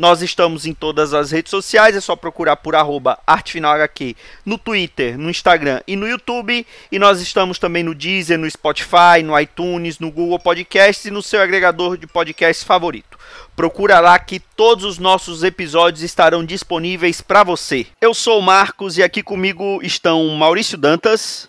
Nós estamos em todas as redes sociais, é só procurar por arroba ArtefinalHQ no Twitter, no Instagram e no YouTube. E nós estamos também no Deezer, no Spotify, no iTunes, no Google Podcasts e no seu agregador de podcasts favorito. Procura lá que todos os nossos episódios estarão disponíveis para você. Eu sou o Marcos e aqui comigo estão Maurício Dantas.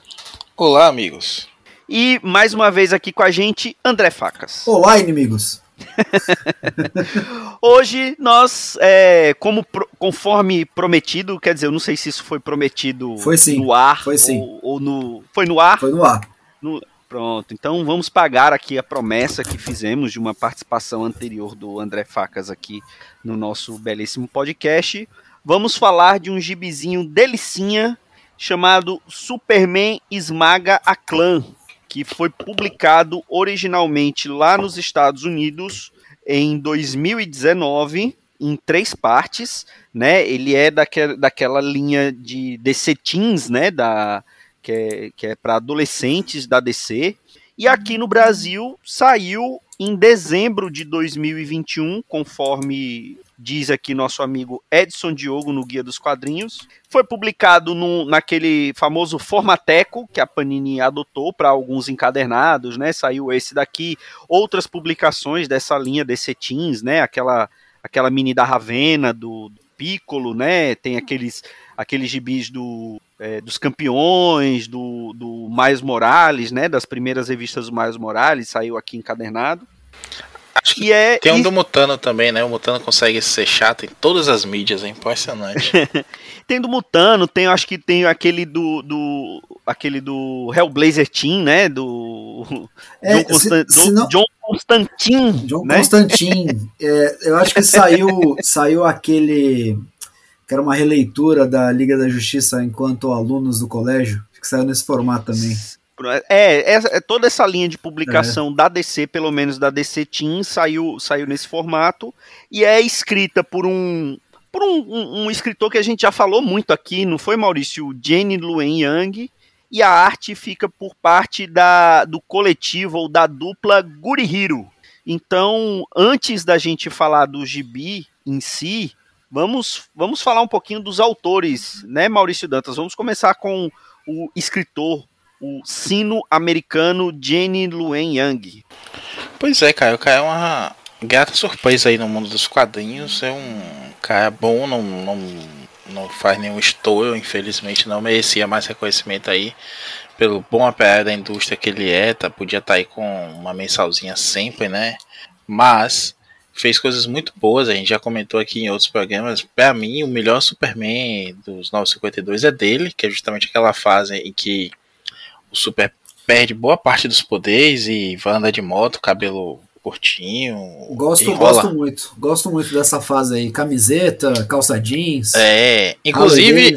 Olá, amigos. E mais uma vez aqui com a gente, André Facas. Olá, inimigos. Hoje nós, é, como conforme prometido, quer dizer, eu não sei se isso foi prometido foi sim, no ar foi sim. Ou, ou, no. Foi no ar? Foi no ar. No, pronto, então vamos pagar aqui a promessa que fizemos de uma participação anterior do André Facas aqui no nosso belíssimo podcast. Vamos falar de um gibizinho delicinha chamado Superman Esmaga a Clã, que foi publicado originalmente lá nos Estados Unidos em 2019 em três partes, né? Ele é daquela, daquela linha de DC Teens, né? Da, que é, que é para adolescentes da DC. E aqui no Brasil saiu em dezembro de 2021, conforme diz aqui nosso amigo Edson Diogo no Guia dos Quadrinhos. Foi publicado no, naquele famoso Formateco que a Panini adotou para alguns encadernados, né? Saiu esse daqui, outras publicações dessa linha DC Teens, né? Aquela, aquela mini da Ravena, do, do Piccolo, né? Tem aqueles, aqueles gibis do, é, dos campeões, do, do Miles Morales, né? Das primeiras revistas do Miles Morales, saiu aqui encadernado. Acho que é, tem um e... do Mutano também, né? O Mutano consegue ser chato em todas as mídias, é impressionante. tem do Mutano, tem, acho que tem aquele do, do aquele do Hellblazer Team, né? Do é, John, Constan se, se não... John Constantin. John né? Constantin. é, eu acho que saiu saiu aquele que era uma releitura da Liga da Justiça enquanto alunos do colégio, que saiu nesse formato também. É, é, é, toda essa linha de publicação é. da DC, pelo menos da DC Team, saiu, saiu nesse formato e é escrita por um por um, um, um, escritor que a gente já falou muito aqui, não foi Maurício? Jenny Luen Yang. E a arte fica por parte da, do coletivo ou da dupla Gurihiro. Então, antes da gente falar do gibi em si, vamos, vamos falar um pouquinho dos autores, né, Maurício Dantas? Vamos começar com o escritor o sino-americano Jenny Luen Yang. Pois é, cara, o cara é uma grata surpresa aí no mundo dos quadrinhos. É um cara bom, não, não, não faz nenhum estouro, infelizmente não merecia mais reconhecimento aí pelo bom aparato da indústria que ele é, tá, podia estar tá aí com uma mensalzinha sempre, né? Mas fez coisas muito boas, a gente já comentou aqui em outros programas. Para mim, o melhor Superman dos 952 é dele, que é justamente aquela fase em que o Super perde boa parte dos poderes e vai andar de moto, cabelo curtinho. Gosto, gosto muito. Gosto muito dessa fase aí. Camiseta, calça jeans. É, inclusive,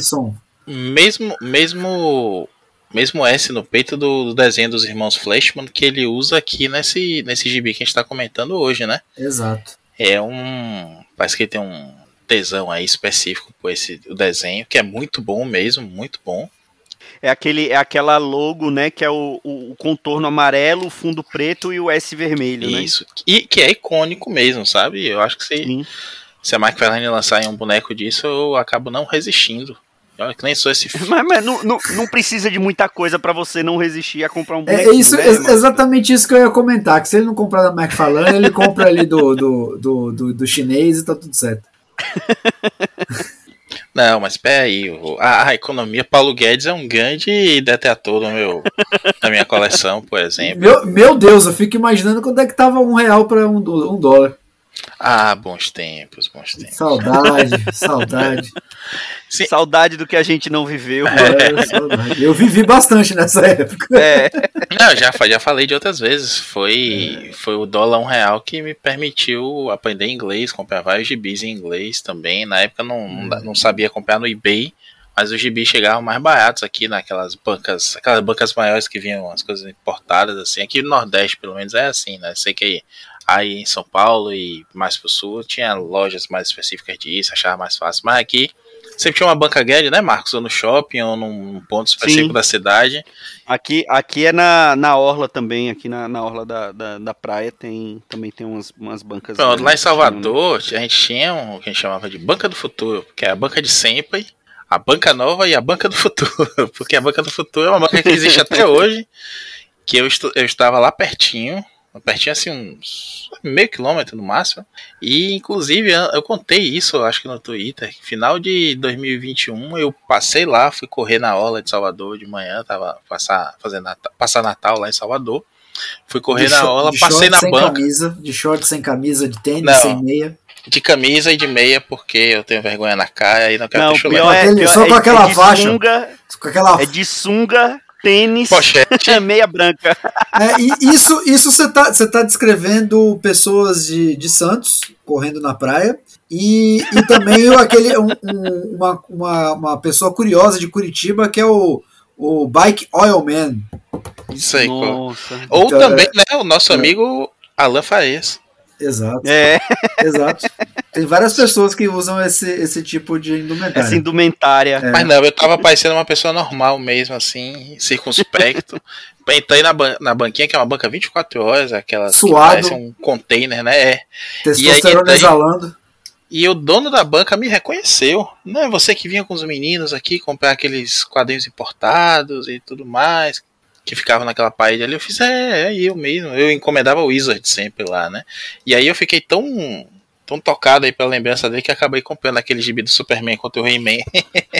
mesmo mesmo mesmo S no peito do, do, desenho dos irmãos Flashman que ele usa aqui nesse nesse gibi que a gente está comentando hoje, né? Exato. É um, parece que ele tem um tesão aí específico por esse o desenho, que é muito bom mesmo, muito bom é aquele é aquela logo, né, que é o, o, contorno amarelo, o fundo preto e o S vermelho, né? Isso. E que é icônico mesmo, sabe? Eu acho que se, Sim. se a McFarlane lançar um boneco disso, eu acabo não resistindo. Olha que nem sou esse Mas, mas não, não, não, precisa de muita coisa para você não resistir a comprar um é boneco. É isso, né, exatamente isso que eu ia comentar. Que se ele não comprar da McFarlane, ele compra ali do, do, do, do, do chinês e tá tudo certo. Não, mas peraí, a, a economia Paulo Guedes é um grande detetor do meu, da minha coleção, por exemplo. Meu, meu Deus, eu fico imaginando quando é que tava um real para um, um dólar. Ah, bons tempos, bons tempos. Saudade, saudade. Sim. Saudade do que a gente não viveu. É, saudade. Eu vivi bastante nessa época. É. Não, já, já falei de outras vezes. Foi, foi o dólar um real que me permitiu aprender inglês, comprar vários gibis em inglês também. Na época não, não, da- não sabia comprar no eBay, mas os gibis chegavam mais baratos aqui naquelas bancas, aquelas bancas maiores que vinham as coisas importadas assim. Aqui no Nordeste, pelo menos, é assim, né? Sei que aí em São Paulo e mais pro sul tinha lojas mais específicas disso, achava mais fácil. Mas aqui sempre tinha uma banca grande, né, Marcos? Ou no shopping ou num ponto específico Sim. da cidade. Aqui, aqui é na, na Orla também, aqui na, na Orla da, da, da praia tem, também tem umas, umas bancas. Pronto, lá em grandes, Salvador, a gente tinha um que a gente chamava de Banca do Futuro, que é a banca de sempre, a Banca Nova e a Banca do Futuro. Porque a Banca do Futuro é uma banca que existe até hoje, que eu, estu- eu estava lá pertinho, pertinho assim, uns meio quilômetro no máximo, e inclusive eu contei isso, acho que no Twitter, final de 2021 eu passei lá, fui correr na orla de Salvador de manhã, tava passar, fazendo Natal, passar Natal lá em Salvador, fui correr De na orla, de passei short na sem banca. Camisa, de short sem camisa, de tênis, Não. sem meia. De camisa e de meia, porque eu tenho vergonha na cara e não quero Não, ter chulé. pior é, só é- com aquela é faixa. sunga, Com aquela é de sunga, tênis, Pochete. meia branca. É, e isso isso você tá, você tá descrevendo pessoas de, de Santos correndo na praia e, e também o- aquele um- um- uma, uma, uma pessoa curiosa de Curitiba que é o, o Bike Oil Man. Isso aí, Nossa. Ou Então, também, né, o nosso amigo Alan Faes. Exato, É, exato. Tem várias pessoas que usam esse, esse tipo de indumentária. essa indumentária. É. Mas não, eu tava parecendo uma pessoa normal mesmo, assim, circunspecto. Entrei na, ban na banquinha, que é uma banca 24 horas, aquela que Suado. parece um container, né? É. Testosterona E aí- exalando. E o dono da banca me reconheceu. Não é você que vinha com os meninos aqui comprar aqueles quadrinhos importados e tudo mais, que ficavam naquela parede ali. Eu fiz, é, é eu mesmo. Eu encomendava o Wizard sempre lá, né? E aí eu fiquei tão, tão tocado aí pela lembrança dele que acabei comprando aquele gibi do Superman contra o He-Man.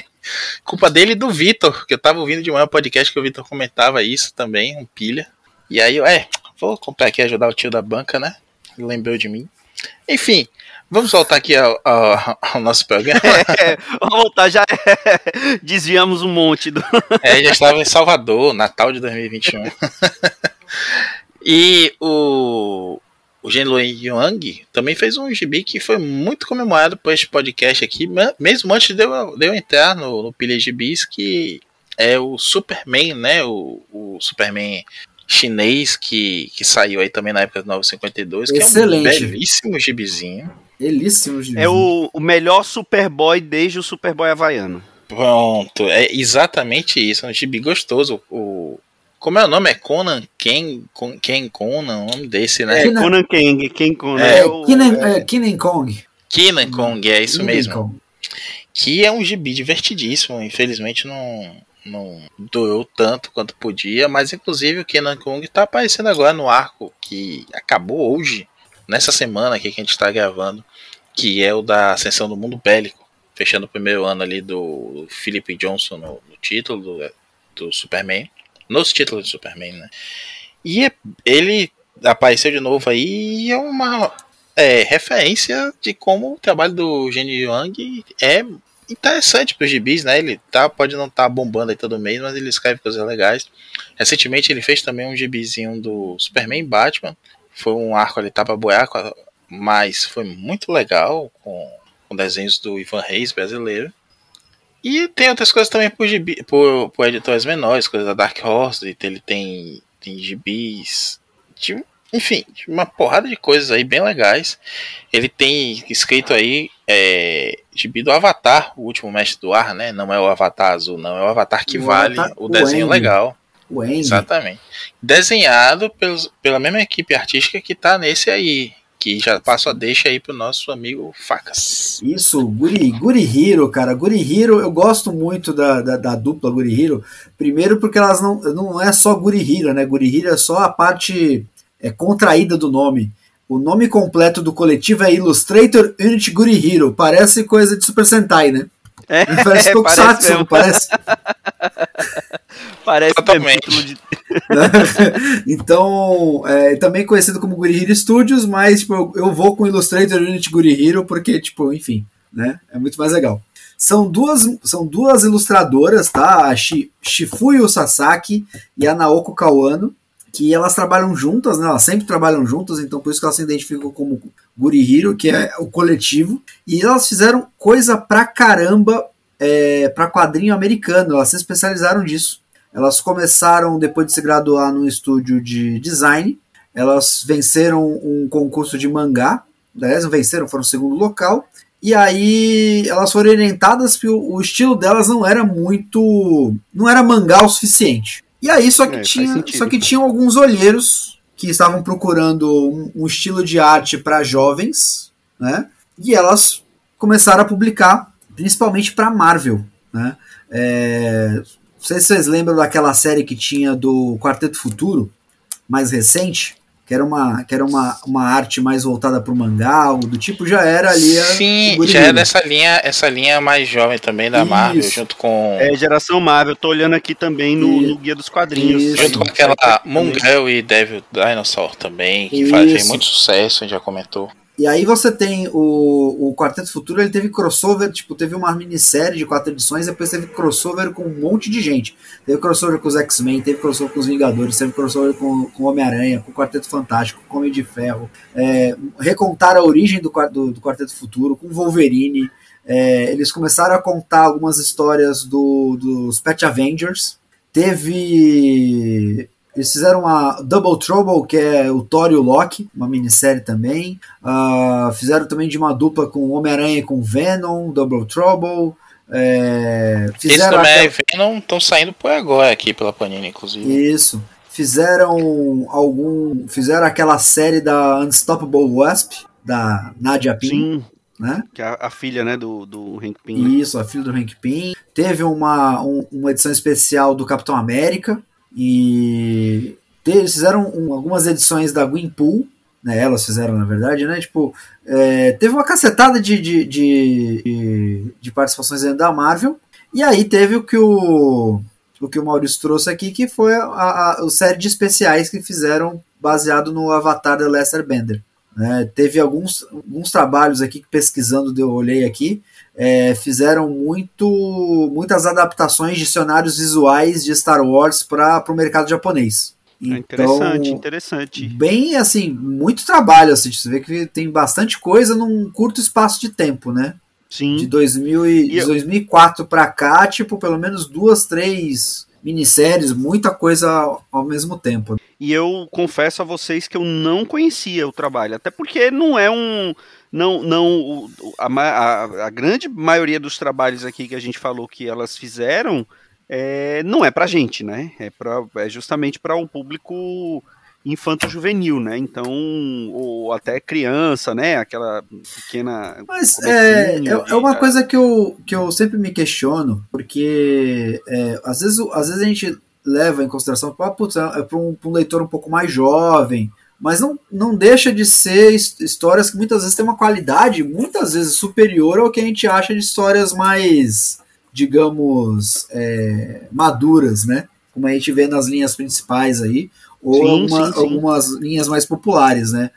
Culpa dele e do Vitor, que eu tava ouvindo de manhã o podcast que o Vitor comentava isso também, um pilha. E aí eu, é, vou comprar aqui ajudar o tio da banca, né? Lembrou de mim. Enfim, vamos voltar aqui ao, ao- ao nosso programa. É, vamos voltar, já desviamos um monte do. É, já estava em Salvador, Natal de 2021. e o, o Gen Luen Yang também fez um gibi que foi muito comemorado por este podcast aqui, mesmo antes de eu, de eu entrar no, no Pilha Gibis, que é o Superman, né? O, o Superman chinês que, que saiu aí também na época do 952, que é um Excelente. belíssimo gibizinho. Belíssimo de É o, o melhor Superboy desde o Superboy Havaiano. Pronto, é exatamente isso. É um gibi gostoso. O, como é o nome? É Conan Ken, Con- Ken Conan, o nome desse, né? É, Conan Kang, quem Conan É, é, o- Kinen, é, Kinen Kong. Kenan Kong, é isso Kinen mesmo. Kong. Que é um gibi divertidíssimo. Infelizmente não, não durou tanto quanto podia, mas inclusive o Kenan Kong tá aparecendo agora no arco que acabou hoje, nessa semana aqui que a gente tá gravando, que é o da Ascensão do Mundo Bélico, fechando o primeiro ano ali do Philip Johnson no, no título do, do Superman, nos títulos do Superman, né? E é- ele apareceu de novo aí e é uma é, referência de como o trabalho do Gene Young é interessante para os gibis, né? Ele tá, pode não estar bombando aí todo mês, mas ele escreve coisas legais. Recentemente ele fez também um gibizinho do Superman Batman. Foi um arco ali tapa buraco, mas foi muito legal com, com desenhos do Ivan Reis brasileiro. E tem outras coisas também por, gibi, por, por editores menores, coisas da Dark Horse, ele tem, tem gibis. De, enfim, de uma porrada de coisas aí bem legais. Ele tem escrito aí é, gibi do Avatar, o último mestre do ar, né? Não é o Avatar azul, não, é o Avatar que O vale, Avatar- o o desenho Andy. legal. O. Exatamente. Desenhado pelos, pela mesma equipe artística que tá nesse aí. Que já passo a deixa aí pro nosso amigo Facas. Isso, Guri, Guri cara. Guri Hero, eu gosto muito da, da, da dupla Guri Hero. Primeiro porque elas não, não é só Guri Hero, né? Guri Hero é só a parte é, contraída do nome. O nome completo do coletivo é Illustrator Unity Guri Hero. Parece coisa de Super Sentai, né? É, Parece é, Tokusatsu, mesmo. não parece? Parece Totalmente. de- então, é, também conhecido como Guri Hero Studios, mas tipo, eu, eu vou com Illustrator Unity Guri Hero porque, tipo, enfim, né? É muito mais legal. São duas, são duas ilustradoras, tá? A Shi- Shifuyo Sasaki e a Naoko Kawano, que elas trabalham juntas, né? Elas sempre trabalham juntas, então por isso que elas se identificam como Guri Hero, que é o coletivo. E elas fizeram coisa pra caramba é, para quadrinho americano, elas se especializaram disso. Elas começaram depois de se graduar no estúdio de design. Elas venceram um concurso de mangá. Aliás, venceram, foram segundo local. E aí elas foram orientadas que o, o estilo delas não era muito. não era mangá o suficiente. E aí só que, É, tinha, só que tinham alguns olheiros que estavam procurando um, um estilo de arte para jovens, né? E elas começaram a publicar, principalmente para Marvel, né? É, não sei se vocês lembram daquela série que tinha do Quarteto Futuro, mais recente, que era uma, que era uma, uma arte mais voltada para o mangá, algo do tipo, já era ali. a- Sim, já é Hero. dessa linha, essa linha mais jovem também da Isso. Marvel, junto com. É, geração Marvel. Tô olhando aqui também no, no Guia dos Quadrinhos. Isso. Junto com aquela Mongrel e Devil Dinosaur também, que faz Isso. muito sucesso, a gente já comentou. E aí você tem o, o Quarteto Futuro, ele teve crossover, tipo, teve uma minissérie de quatro edições, depois teve crossover com um monte de gente. Teve crossover com os X-Men, teve crossover com os Vingadores, teve crossover com, com Homem-Aranha, com o Quarteto Fantástico, com Homem de Ferro. É, recontaram a origem do, do, do Quarteto Futuro, com Wolverine. É, eles começaram a contar algumas histórias do, dos Pet Avengers. Teve. Eles fizeram a Double Trouble, que é o Thor e o Loki, uma minissérie também. Ah, fizeram também de uma dupla com Homem-Aranha e com Venom, Double Trouble. É, Esse fizeram também aquela- é Venom, estão saindo por agora aqui pela Panini, inclusive. Isso. Fizeram algum. Fizeram aquela série da Unstoppable Wasp, da Nadia Sim, né? que é a, a filha, né, do, do Hank Pym. né? Isso, a filha do Hank Pym. Teve uma, um- uma edição especial do Capitão América. E eles fizeram um- algumas edições da Gwenpool. Né, elas fizeram, na verdade, né? Tipo, é, teve uma cacetada de, de, de, de- de participações dentro da Marvel. E aí teve o que o, o que o Maurício trouxe aqui, que foi a, a, a série de especiais que fizeram baseado no Avatar da Lester Bender. né? teve alguns, alguns trabalhos aqui que pesquisando eu olhei aqui é, fizeram muito, muitas adaptações de cenários visuais de Star Wars para o mercado japonês. É interessante, Então, interessante. bem assim, muito trabalho, assim, você vê que tem bastante coisa num curto espaço de tempo, né? De Sim. 2000 e, E de eu- 2004 para cá, tipo, pelo menos duas, três minisséries, muita coisa ao mesmo tempo. E eu confesso a vocês que eu não conhecia o trabalho, até porque não é um. Não, não a, a- a grande maioria dos trabalhos aqui que a gente falou que elas fizeram é, não é pra gente, né? É, pra, é justamente para o público infanto-juvenil, né? Então, ou até criança, né? Aquela pequena. Mas é, é, é uma coisa que eu, que eu sempre me questiono, porque é, às, vezes, às vezes a gente leva em consideração putz, é para um, um leitor um pouco mais jovem, mas não, não deixa de ser his- histórias que muitas vezes têm uma qualidade muitas vezes superior ao que a gente acha de histórias mais, digamos, é, maduras, né? Como a gente vê nas linhas principais aí, ou Sim, alguma- sim, sim. algumas linhas mais populares, né?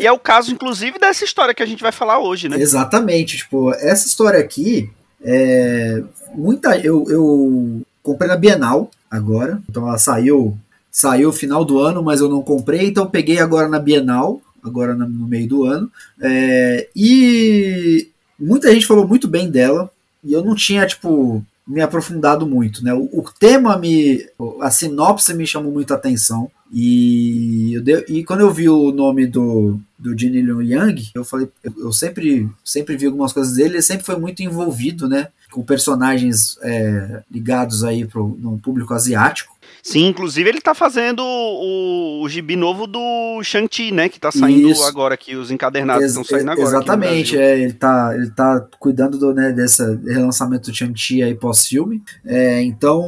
E é o caso, inclusive, dessa história que a gente vai falar hoje, né? Exatamente, tipo, essa história aqui é muita eu, eu comprei na Bienal agora, então ela saiu saiu final do ano, mas eu não comprei, então peguei agora na Bienal, agora no no meio do ano, é, e muita gente falou muito bem dela e eu não tinha tipo me aprofundado muito, né? O, o tema me a sinopse me chamou muita atenção e, dei- e quando eu vi o nome do, do Jin Leon Yang, eu falei, eu, eu sempre, sempre vi algumas coisas dele, ele sempre foi muito envolvido, né, com personagens é, ligados aí pro, no público asiático. Sim, inclusive ele tá fazendo o, o gibi novo do Shang-Chi, né? Que tá saindo Isso. agora aqui, os encadernados estão saindo agora. Exatamente, é, ele, tá, ele tá cuidando do, né, dessa relançamento do Shang-Chi aí pós-filme. É, então,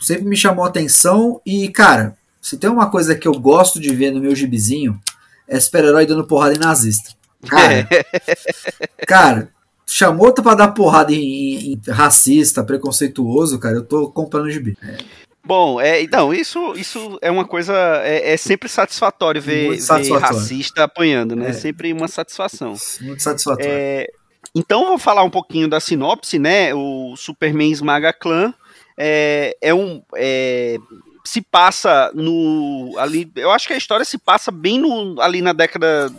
sempre me chamou a atenção. E, cara, se tem uma coisa que eu gosto de ver no meu gibizinho, é super-herói dando porrada em nazista. Cara, cara, chamou pra dar porrada em, em racista, preconceituoso, cara, eu tô comprando gibi. É. Bom, é, então, isso, isso é uma coisa. É, é sempre satisfatório ver, satisfatório. ver, racista apanhando, né? É. Sempre uma satisfação. Muito satisfatório. É, então, vou falar um pouquinho da sinopse, né? O Superman esmaga clã. É, é um. É, se passa no ali eu acho que a história se passa bem no, ali na década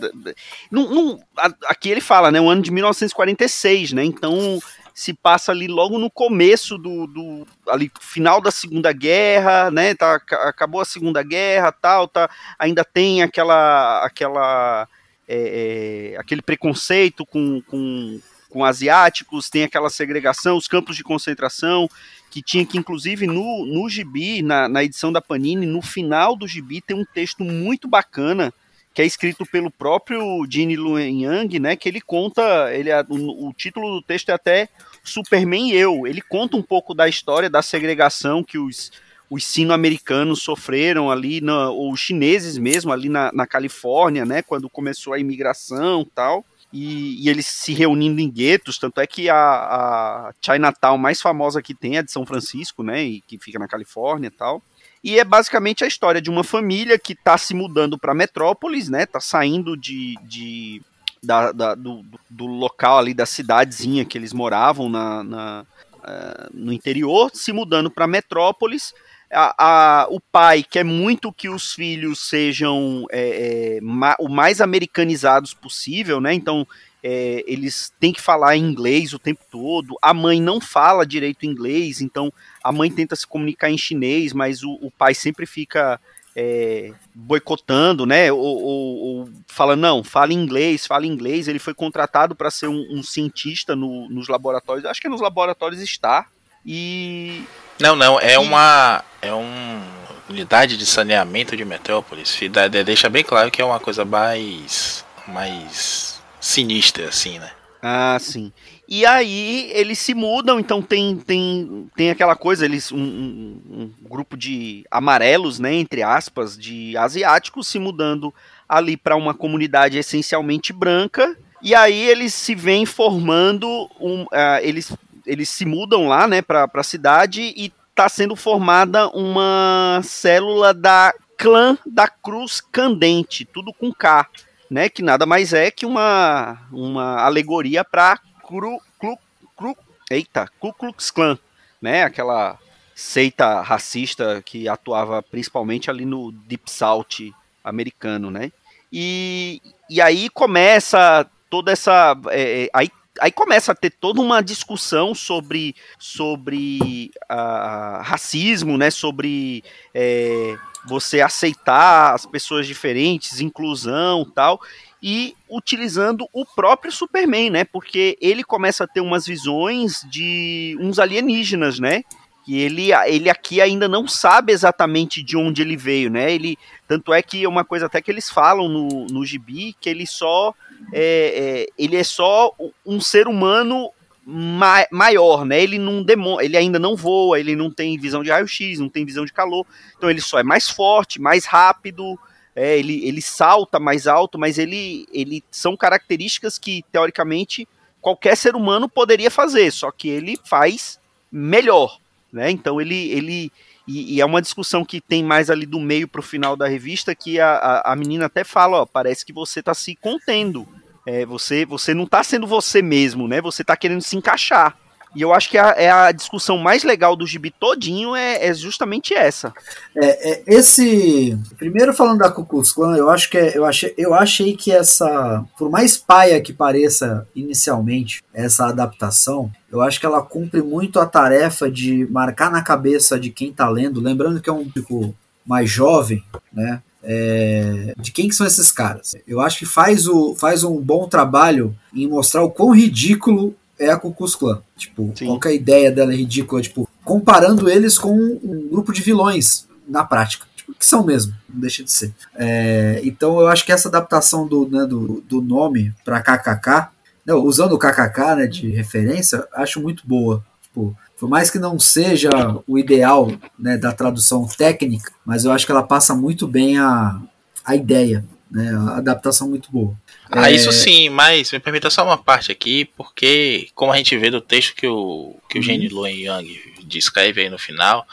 aqui ele fala né o ano de 1946 né então se passa ali logo no começo do, do ali final da Segunda Guerra, né? Tá, acabou a Segunda Guerra, tal, tá, ainda tem aquela aquela é, é, aquele preconceito com, com, com asiáticos, tem aquela segregação, os campos de concentração, que tinha que, inclusive, no, no gibi, na, na edição da Panini, no final do gibi tem um texto muito bacana que é escrito pelo próprio Gene Luen Yang, né? Que ele conta, ele o, o, título do texto é até Superman e eu. Ele conta um pouco da história da segregação que os, os sino-americanos sofreram ali, na, ou os chineses mesmo, ali na, na Califórnia, né? Quando começou a imigração tal. E, e, eles se reunindo em guetos, tanto é que a, a Chinatown mais famosa que tem é de São Francisco, né, e que fica na Califórnia e tal. E é basicamente a história de uma família que está se mudando para Metrópolis, né? Tá saindo de, de da, da, do, do, local ali da cidadezinha que eles moravam na, na uh, no interior, se mudando para Metrópolis. A, a, o pai quer muito que os filhos sejam é, é, ma, o mais americanizados possível, né? Então é, eles têm que falar inglês o tempo todo. A mãe não fala direito inglês, então a mãe tenta se comunicar em chinês, mas o, o pai sempre fica é, boicotando, né? Ou, ou, ou, fala, não, fala inglês, fala inglês. Ele foi contratado para ser um, um cientista no, nos laboratórios. Acho que nos laboratórios está. E. Não, não, é uma. É uma unidade de saneamento de Metrópolis. Deixa bem claro que é uma coisa mais. mais sinistra, assim, né? Ah, sim. E aí eles se mudam, então tem tem, tem aquela coisa, eles um, um, um, grupo de amarelos, né, entre aspas, de asiáticos se mudando ali para uma comunidade essencialmente branca. E aí eles se vêm formando um, uh, eles eles se mudam lá, né, para a cidade e está sendo formada uma célula da clã da Cruz Candente, tudo com K né? Que nada mais é que uma, uma alegoria para Cru, Cru, Cru, eita, Ku Klux Klan, né? Aquela seita racista que atuava principalmente ali no Deep South americano, né? E, e aí começa toda essa. É, é aí, aí começa a ter toda uma discussão sobre, sobre uh, racismo, né? Sobre. É, você aceitar as pessoas diferentes, inclusão tal, e utilizando o próprio Superman, né? Porque ele começa a ter umas visões de uns alienígenas, né? Que ele, ele aqui ainda não sabe exatamente de onde ele veio, né? Ele, tanto é que é uma coisa até que eles falam no, no gibi, que ele só é, é, ele é só um ser humano ma maior, né? Ele não demo ele ainda não voa, ele não tem visão de raio-x, não tem visão de calor. Então ele só é mais forte, mais rápido, é, ele, ele salta mais alto, mas ele, ele são características que, teoricamente, qualquer ser humano poderia fazer, só que ele faz melhor, né? Então ele, ele e, e é uma discussão que tem mais ali do meio para o final da revista que a, a, a menina até fala, ó, parece que você está se contendo é, você, você não está sendo você mesmo, né? Você está querendo se encaixar. E eu acho que a, é a discussão mais legal do gibi todinho é, é justamente essa. É, é, esse. Primeiro falando da Ku Klux Klan, eu acho que é, eu, achei, eu achei que essa. Por mais paia que pareça inicialmente essa adaptação, eu acho que ela cumpre muito a tarefa de marcar na cabeça de quem está lendo, lembrando que é um público mais jovem, né? é, de quem que são esses caras. Eu acho que faz, o, faz um bom trabalho em mostrar o quão ridículo é a Klan. Tipo, Sim. qual que é a ideia dela é ridícula, tipo, comparando eles com um grupo de vilões na prática. Tipo, que são mesmo, não deixa de ser. É, então eu acho que essa adaptação do, né, do, do nome para KKK, não, usando o KKK né, de referência, acho muito boa. Tipo, por mais que não seja o ideal né, da tradução técnica, mas eu acho que ela passa muito bem a, a ideia né? A adaptação muito boa. Ah, É, isso sim, mas me permita só uma parte aqui, porque como a gente vê do texto que o, que o Uhum. Gene Luen Young descreve aí no final,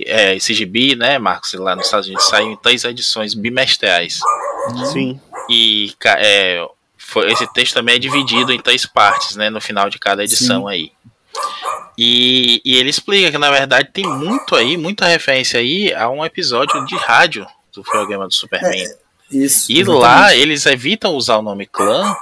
é, esse gibi, né, Marcos, lá nos Estados Unidos saiu em três edições bimestrais. Sim. E é, foi- esse texto também é dividido em três partes, né, no final de cada edição aí. E, e ele explica que na verdade tem muito aí, muita referência aí a um episódio de rádio do programa do Superman. Isso. E exatamente. lá eles evitam usar o nome clã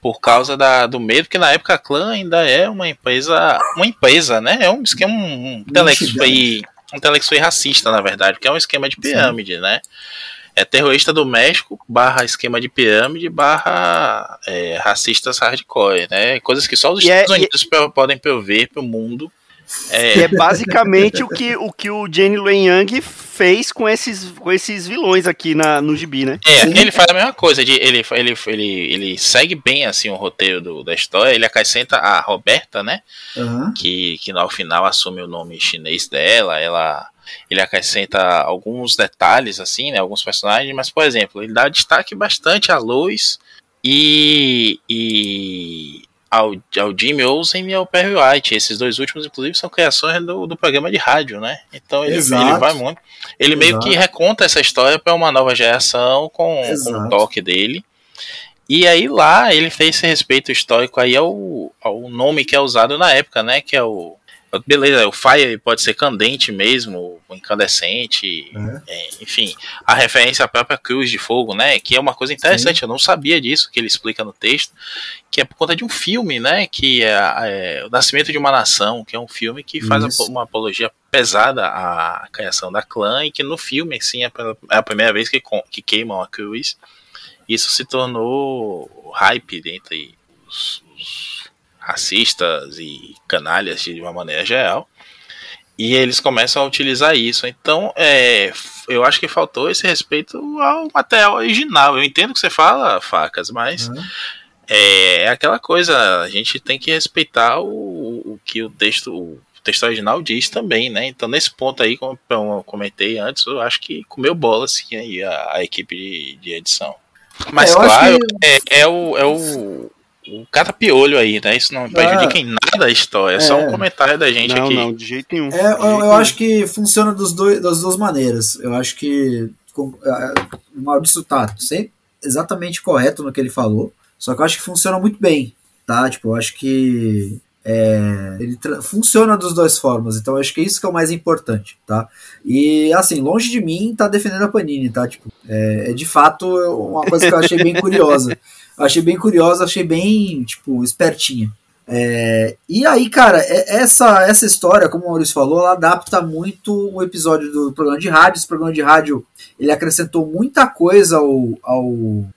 por causa da, do medo, porque na época a clã ainda é uma empresa. Uma empresa, né? É um esquema um, um telexo aí. Um telexo aí racista, na verdade, porque é um esquema de pirâmide, né? É terrorista do México, barra esquema de pirâmide, barra é, racistas hardcore, né? Coisas que só os E é- Estados Unidos pro- podem prover pro mundo. É, é basicamente o que o, que o Jenny Luen Yang fez com esses, com esses vilões aqui na, no gibi, né? É, Sim. ele faz a mesma coisa, de, ele, ele, ele, ele segue bem assim o roteiro do- da história, ele acrescenta a Roberta, né? Aham. Que, que no final assume o nome chinês dela, ela. Ele acrescenta alguns detalhes, assim, né? Alguns personagens, mas, por exemplo, ele dá destaque bastante a Lois e. e ao, ao Jimmy Olsen e ao Perry White. Esses dois últimos, inclusive, são criações do, do programa de rádio, né? Então ele, ele vai muito. Ele meio Exato. que reconta essa história para uma nova geração com, com o toque dele. E aí lá ele fez esse respeito histórico aí ao, ao nome que é usado na época, né? Que é o. Beleza, o Fire pode ser candente mesmo, incandescente, é, enfim, a referência à própria Cruz de Fogo, né? Que é uma coisa interessante, eu não sabia disso, que ele explica no texto, que é por conta de um filme, né? Que é, é O Nascimento de uma Nação, que é um filme que faz Isso. uma apologia pesada à criação da clã, e que no filme, assim, é é a primeira vez que, que queimam a cruz. Isso se tornou hype entre os, os racistas e canalhas de uma maneira geral. E eles começam a utilizar isso. Então, é, eu acho que faltou esse respeito ao material original. Eu entendo o que você fala, Facas, mas Aham. é, é aquela coisa, a gente tem que respeitar o, o que o texto, o texto original diz também, né? Então, nesse ponto aí, como eu comentei antes, eu acho que comeu bola assim aí a, a equipe de, de edição. Mas É, claro, que- é, é o, é o, o cara-piolho aí, né? Isso não prejudica em nada a história, é, só É. um comentário da gente Não, aqui. não, de jeito nenhum. É, De eu, jeito eu nenhum. acho que funciona dos dois, das duas maneiras. Eu acho que com- é, o Maurício tá sempre exatamente correto no que ele falou, só que eu acho que funciona muito bem, tá? Tipo, eu acho que é, ele funciona das duas formas, então eu acho que isso que é o mais importante, tá? E assim, longe de mim tá defendendo a Panini, tá? Tipo, é, é de fato uma coisa que eu achei bem curiosa. Achei bem curiosa, achei bem, tipo, espertinha. É, e aí, cara, é- essa, essa história, como o Maurício falou, ela adapta muito o episódio do programa de rádio. Esse programa de rádio ele acrescentou muita coisa ao, ao,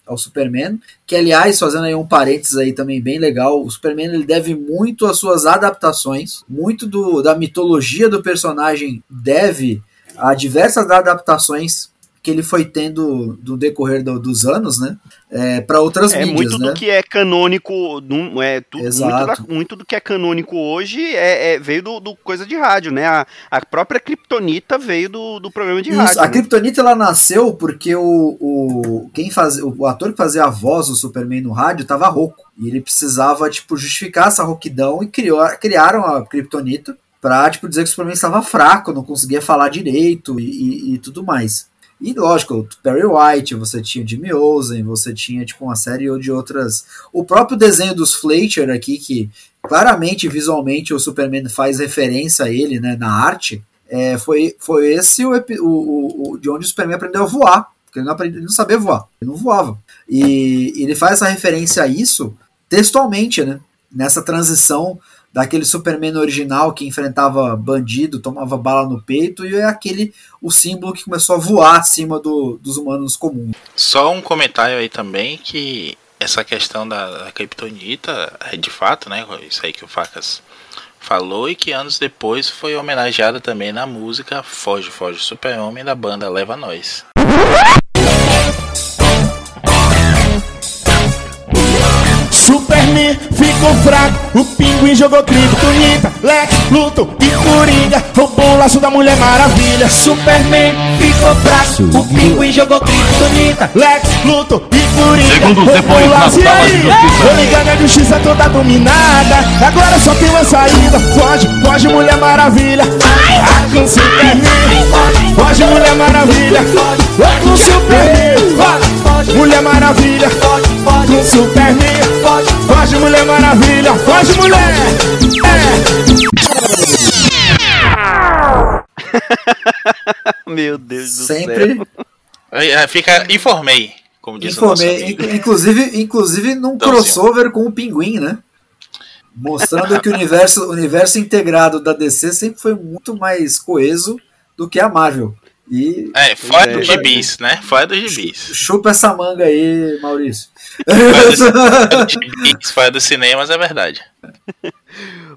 ao Superman. Que, aliás, fazendo aí um parênteses aí também bem legal, o Superman ele deve muito às suas adaptações, muito do, da mitologia do personagem deve a diversas adaptações que ele foi tendo do decorrer do- dos anos, né? É, para outras É mídias, muito né? do que é canônico, não é muito, Exato. da- muito do que é canônico hoje é, é- veio do, do coisa de rádio, né? A, a própria Kryptonita veio do, do programa de Isso, rádio. a né? Kryptonita ela nasceu porque o, o quem faz, o ator que fazia a voz do Superman no rádio tava rouco e ele precisava tipo justificar essa rouquidão e criou, criaram a Kryptonita pra tipo dizer que o Superman estava fraco, não conseguia falar direito e, e- e tudo mais. E lógico, o Perry White, você tinha o Jimmy Olsen, você tinha tipo uma série de outras. O próprio desenho dos Fleischer aqui que claramente visualmente o Superman faz referência a ele, né, na arte. É, foi, foi esse o, o, o, de onde o Superman aprendeu a voar. Porque ele não, aprendi, ele não sabia voar, ele não voava. E ele faz essa referência a isso textualmente, né? Nessa transição daquele Superman original que enfrentava bandido, tomava bala no peito, e é aquele o símbolo que começou a voar acima do, dos humanos comuns. Só um comentário aí também que essa questão da, da Kryptonita é de fato, né? Isso aí que o Facas falou e que anos depois foi homenageada também na música Foge, Foge Super-Homem da banda Leva Nós. Superman ficou fraco, o pinguim jogou kryptonita. Lex, Luto e Coringa roubou o laço da Mulher Maravilha. Superman ficou fraco, o pinguim jogou kryptonita. Lex, Luto e Coringa Segundos roubou depois, o na laço. E sala de aí? justiça. Tô ligado, a justiça toda dominada. Agora só tem uma saída. Foge, foge, Mulher Maravilha. Ah, com Superman. Foge, Mulher Maravilha. Ah, com Superman. Mulher Maravilha. Com Superman. Foge, Mulher Maravilha. Foge, mulher. É. Meu Deus do Sempre céu. Aí Fica, informei, como diz o informei. Inc- Inclusive, inclusive num Então, crossover com o Pinguim, né? Mostrando que o universo, o universo integrado da DC sempre foi muito mais coeso do que a Marvel. E É, fora é. dos gibis, né? Fora dos gibis. chupa essa manga aí, Maurício. Fora dos gibis, fora dos cinemas, é verdade.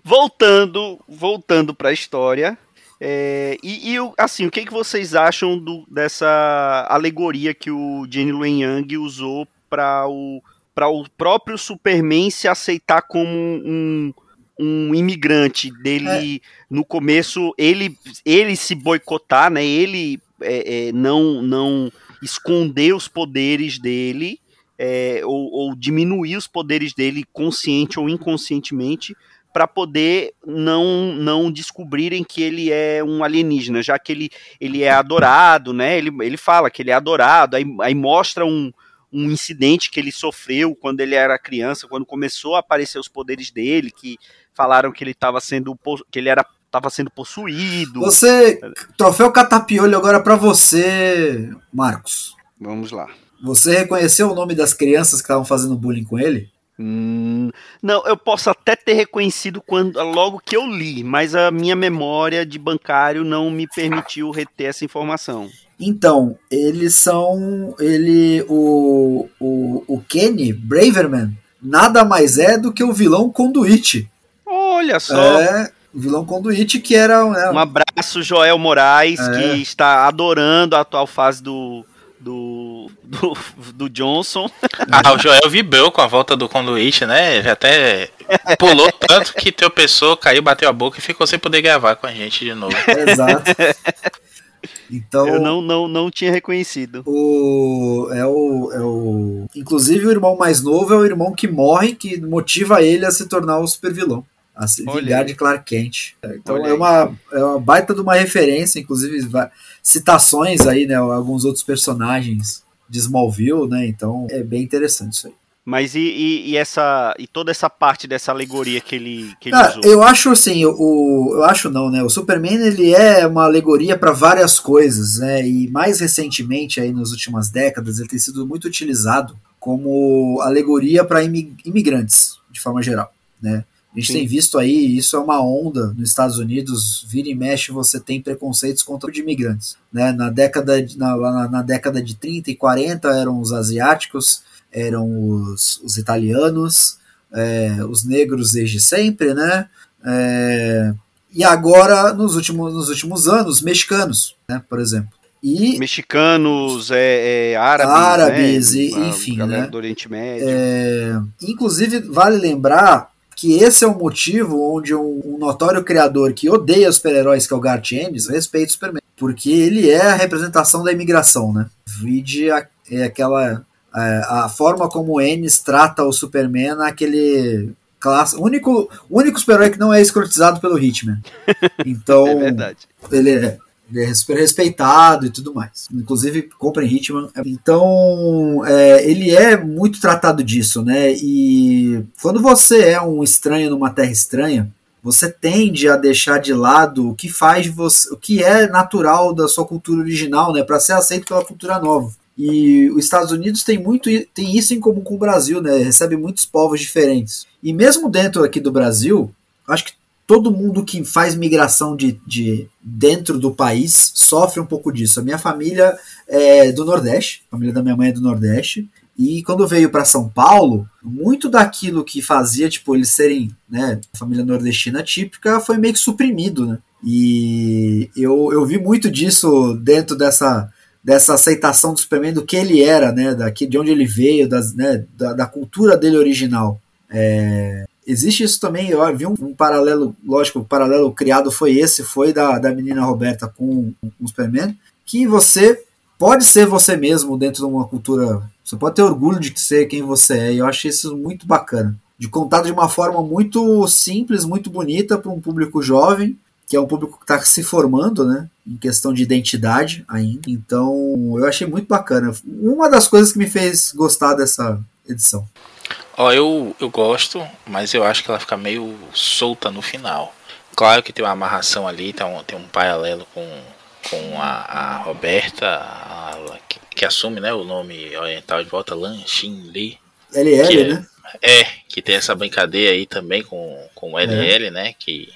Voltando, voltando para a história. é, e, e o- assim, o que, que vocês acham do- dessa alegoria que o Jenny Luen Yang usou para o, para o próprio Superman se aceitar como um, um imigrante dele no começo ele ele se boicotar né ele é, é, não não esconder os poderes dele é, ou, ou diminuir os poderes dele consciente ou inconscientemente para poder não não descobrirem que ele é um alienígena, já que ele, ele é adorado, né? Ele, ele fala que ele é adorado, aí, aí mostra um, um incidente que ele sofreu quando ele era criança, quando começou a aparecer os poderes dele, que falaram que ele estava sendo que ele era estava sendo possuído. Você, troféu Catapiolho agora pra você, Marcos. Vamos lá. Você reconheceu o nome das crianças que estavam fazendo bullying com ele? Hum, não, eu posso até ter reconhecido quando logo que eu li, mas a minha memória de bancário não me permitiu reter essa informação. Então, eles são. Ele. O, o, o Kenny Braverman nada mais é do que o vilão Conduite. Olha só. É, o vilão Conduite que era. né, Um abraço, Joel Moraes, É. que está adorando a atual fase do, do, do, do Johnson. Ah, o Joel vibrou com a volta do conduíte, né? Ele até pulou tanto que tropeçou, caiu, bateu a boca e ficou sem poder gravar com a gente de novo. Exato. Então. Eu não, não, não tinha reconhecido. O, é, o, é o. Inclusive, o irmão mais novo é o irmão que morre, que motiva ele a se tornar o super vilão. A se Olha vingar de Clark Kent. Então Olha é uma, é uma baita de uma referência, inclusive citações aí, né? Alguns outros personagens de Smallville, né? Então é bem interessante isso aí. Mas e, e, e essa e toda essa parte dessa alegoria que ele, que ele Ah, usou? eu acho assim, o, o- eu acho não, né? O Superman ele é uma alegoria para várias coisas, né? E mais recentemente, aí nas últimas décadas, ele tem sido muito utilizado como alegoria para imigrantes, de forma geral, né? A gente Sim. tem visto aí, isso é uma onda nos Estados Unidos, vira e mexe, você tem preconceitos contra os imigrantes. Né? Na, década de, na, na, na década de 30 e 40 eram os asiáticos, eram os, os italianos, é, os negros desde sempre, né? É, e agora, nos últimos, nos últimos anos, mexicanos, né, por exemplo. E Mexicanos, é, é, árabes, Árabes né? e- enfim, né? do Oriente Médio. É, inclusive, vale lembrar que esse é o motivo onde um, um notório criador que odeia os super-heróis, que é o Garth Ennis, respeita o Superman. Porque ele é a representação da imigração, né? Vide a, é aquela. é, a forma como o Ennis trata o Superman naquele. Classe, único, o único super-herói que não é escrotizado pelo Hitman. Então, é verdade. ele é, ele é super respeitado e tudo mais. Inclusive, comprem Hitman. Então, é, ele é muito tratado disso, né? E quando você é um estranho numa terra estranha, você tende a deixar de lado o que faz você, o que é natural da sua cultura original, né, para ser aceito pela cultura nova. E os Estados Unidos tem muito tem isso em comum com o Brasil, né? Recebe muitos povos diferentes. E mesmo dentro aqui do Brasil, acho que todo mundo que faz migração de, de dentro do país sofre um pouco disso. A minha família é do Nordeste, a família da minha mãe é do Nordeste. E quando veio para São Paulo, muito daquilo que fazia, tipo, eles serem, né, família nordestina típica, foi meio que suprimido, né? E eu, eu vi muito disso dentro dessa, dessa aceitação do Superman, do que ele era, né, daqui, de onde ele veio, das, né, da, da cultura dele original. É, existe isso também, eu vi um, um, paralelo, lógico, o paralelo criado foi esse, foi da, da menina Roberta com, com o Superman, que você pode ser você mesmo dentro de uma cultura, você pode ter orgulho de ser quem você é, e eu acho isso muito bacana. De contar de uma forma muito simples, muito bonita para um público jovem, que é um público que está se formando, né? Em questão de identidade ainda. Então, eu achei muito bacana. Uma das coisas que me fez gostar dessa edição. Ó, eu, eu gosto, mas eu acho que ela fica meio solta no final. Claro que tem uma amarração ali, tem um, tem um paralelo com, com a, a Roberta, a, que, que, assume né, o nome oriental de volta, Lan Xin Li. LL, é, né? É, que tem essa brincadeira aí também com, com o LL, é. né? Que